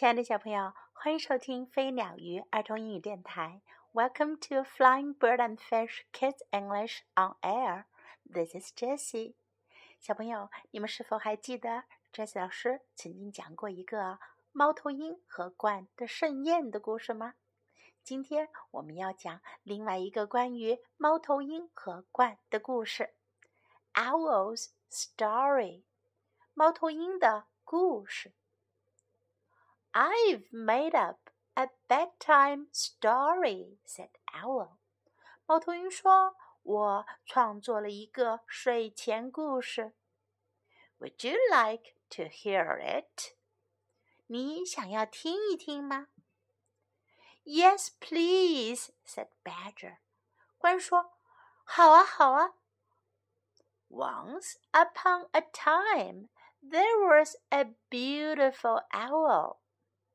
亲爱的小朋友，欢迎收听飞鸟鱼儿童英语电台。Welcome to Flying Bird and Fish Kids English on Air. This is Jessie. 小朋友，你们是否还记得 Jessie 老师曾经讲过一个猫头鹰和鹳的盛宴的故事吗？今天我们要讲另外一个关于猫头鹰和鹳的故事，Owl's Story，猫头鹰的故事。I've made up a bedtime story," said Owl. 猫头鹰说：“我创作了一个睡前故事。”Would you like to hear it? 你想要听一听吗？Yes, please," said Badger. 獾说：“好啊，好啊。”Once upon a time, there was a beautiful owl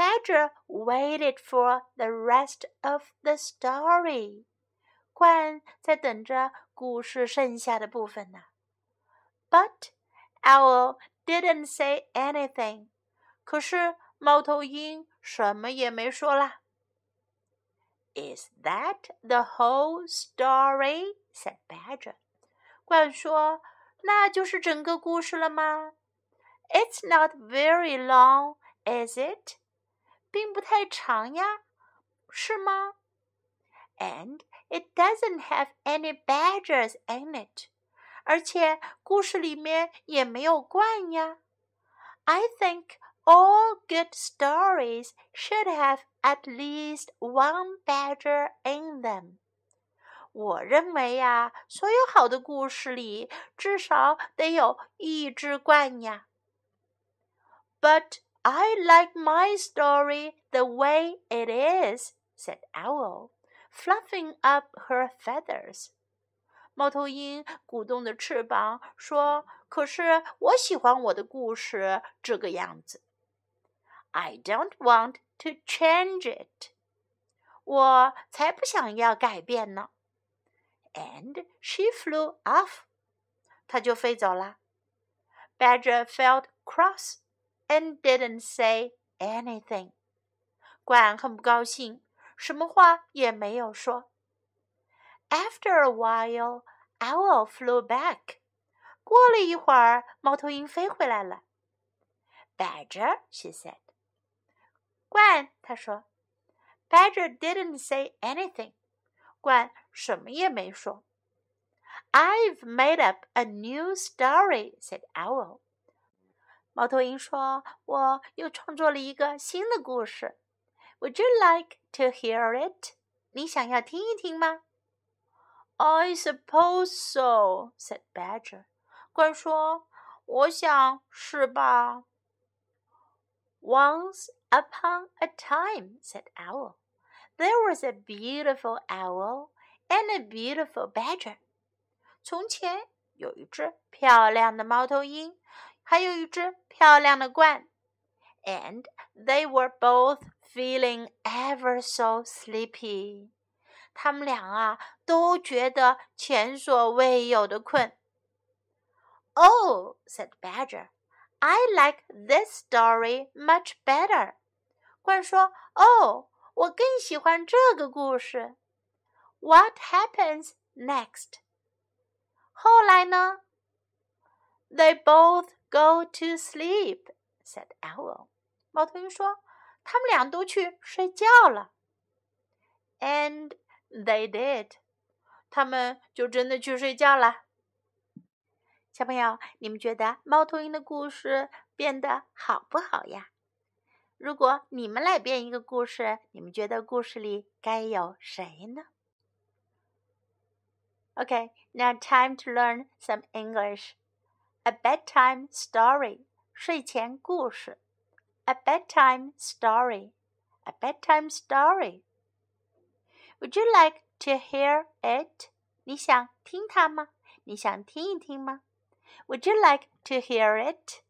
Badger waited for the rest of the story. 鹳在等着故事剩下的部分呢。But Owl didn't say anything. 可是猫头鹰什么也没说啦。Is that the whole story? said Badger. 鹳说：“那就是整个故事了吗？It's not very long, is it? 并不太长呀，是吗？And it doesn't have any badgers in it，而且故事里面也没有鹳呀。I think all good stories should have at least one badger in them。我认为呀，所有好的故事里至少得有一只鹳呀。But I like my story the way it is," said Owl, fluffing up her feathers. 猫头鹰鼓动着翅膀说：“可是我喜欢我的故事这个样子。I don't want to change it. 我才不想要改变呢。And she flew off. 她就飞走了。Badger felt cross and didn't say anything. 鹳很不高兴，什么话也没有说。After a while, Owl flew back. 过了一会儿，猫头鹰飞回来了。Badger, she said. 鹳，他说。Badger didn't say anything. 鹳什么也没说。I've made up a new story, said Owl. 猫头鹰说：“我又创作了一个新的故事。Would you like to hear it？你想要听一听吗？”“I suppose so,” said Badger。怪说：“我想是吧。”“Once upon a time,” said Owl, “there was a beautiful owl and a beautiful badger.” 从前有一只漂亮的猫头鹰。还有一只漂亮的鹳，and they were both feeling ever so sleepy。他们俩啊都觉得前所未有的困。Oh, said Badger, I like this story much better. 鹳说：“哦，我更喜欢这个故事。”What happens next？后来呢？They both Go to sleep," said Owl. 猫头鹰说：“他们俩都去睡觉了。” And they did. 他们就真的去睡觉了。小朋友，你们觉得猫头鹰的故事变得好不好呀？如果你们来编一个故事，你们觉得故事里该有谁呢？Okay, now time to learn some English. A bedtime story，睡前故事。A bedtime story，a bedtime story。 Would you like to hear it? 你想听它吗？你想听一听吗？Would you like to hear it?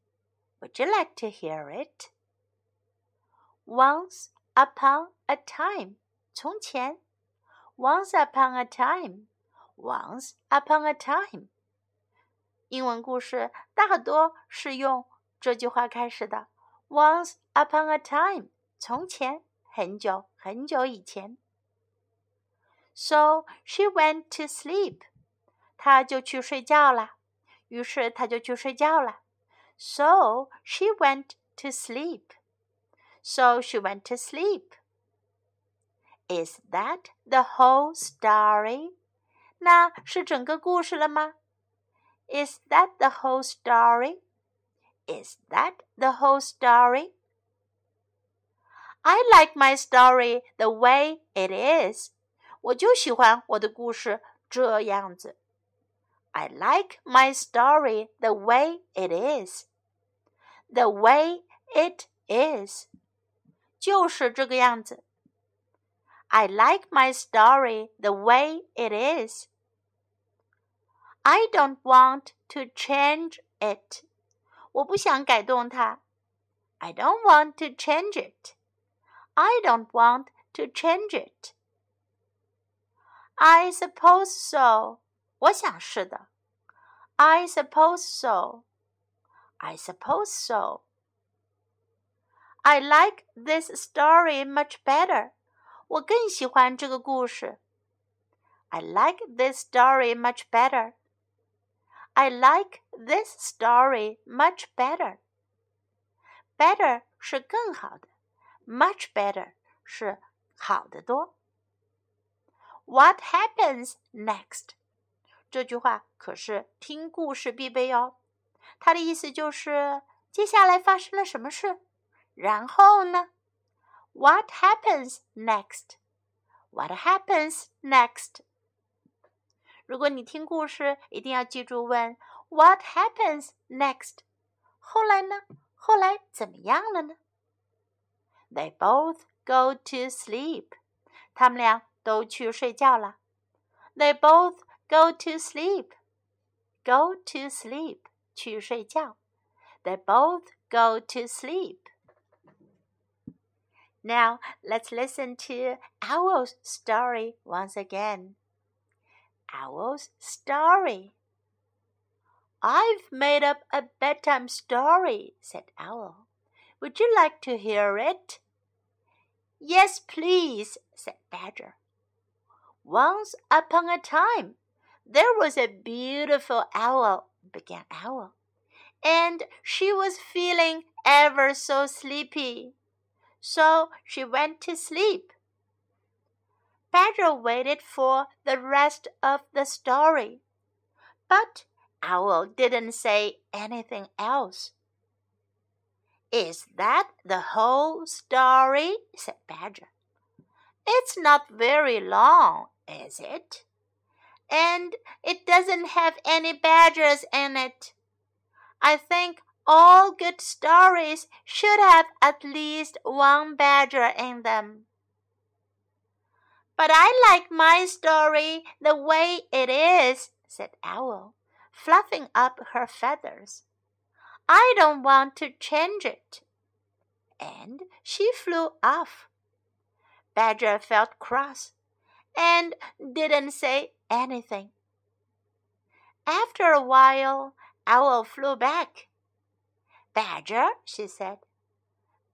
Would you like to hear it? Once upon a time，从前。Once upon a time, once upon a time。 英文故事大多是用这句话开始的。Once upon a time，从前，很久很久以前。So she went to sleep，她就去睡觉了。于是她就去睡觉了。So she went to sleep. So she went to sleep. Is that the whole story? 那是整个故事了吗 ？Is that the whole story? Is that the whole story? I like my story the way it is. 我就喜欢我的故事这样子。I like my story the way it is. The way it is. 就是这个样子。I like my story the way it is. I don't want to change it. 我不想改动它。I don't want to change it. I don't want to change it. I suppose so. 我想是的。I suppose so. I suppose so. I like this story much better. 我更喜欢这个故事。I like this story much better. I like this story much better. Better 是更好的，much better 是好得多。What happens next？这句话可是听故事必备哦。它的意思就是接下来发生了什么事，然后呢？what happens next? What happens next? 如果你听故事，一定要记住问 What happens next？后来呢？后来怎么样了呢？They both go to sleep。他们俩都去睡觉了。They both go to sleep。Go to sleep，去睡觉。They both go to sleep。now let's listen to Owl's story once again. Owl's story. I've made up a bedtime story, said Owl. Would you like to hear it? Yes, please, said Badger. Once upon a time, there was a beautiful owl, began Owl, and she was feeling ever so sleepy so she went to sleep. Badger waited for the rest of the story, but Owl didn't say anything else. Is that the whole story? said Badger. It's not very long, is it? And it doesn't have any badgers in it. I think all good stories should have at least one badger in them. But I like my story the way it is, said Owl, fluffing up her feathers. I don't want to change it. And she flew off. Badger felt cross and didn't say anything. After a while, Owl flew back Badger, she said.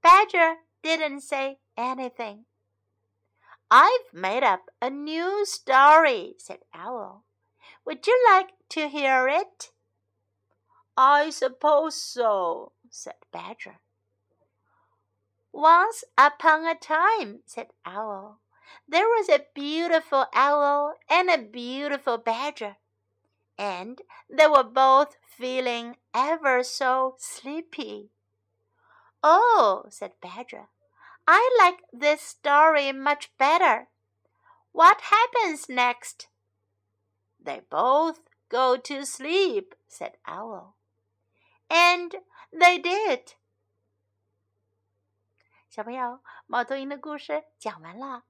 Badger didn't say anything. I've made up a new story, said Owl. Would you like to hear it? I suppose so, said Badger. Once upon a time, said Owl, there was a beautiful owl and a beautiful badger and they were both feeling ever so sleepy. Oh, said Badger, I like this story much better. What happens next? They both go to sleep, said Owl. And they did. 小朋友，猫头鹰的故事讲完了。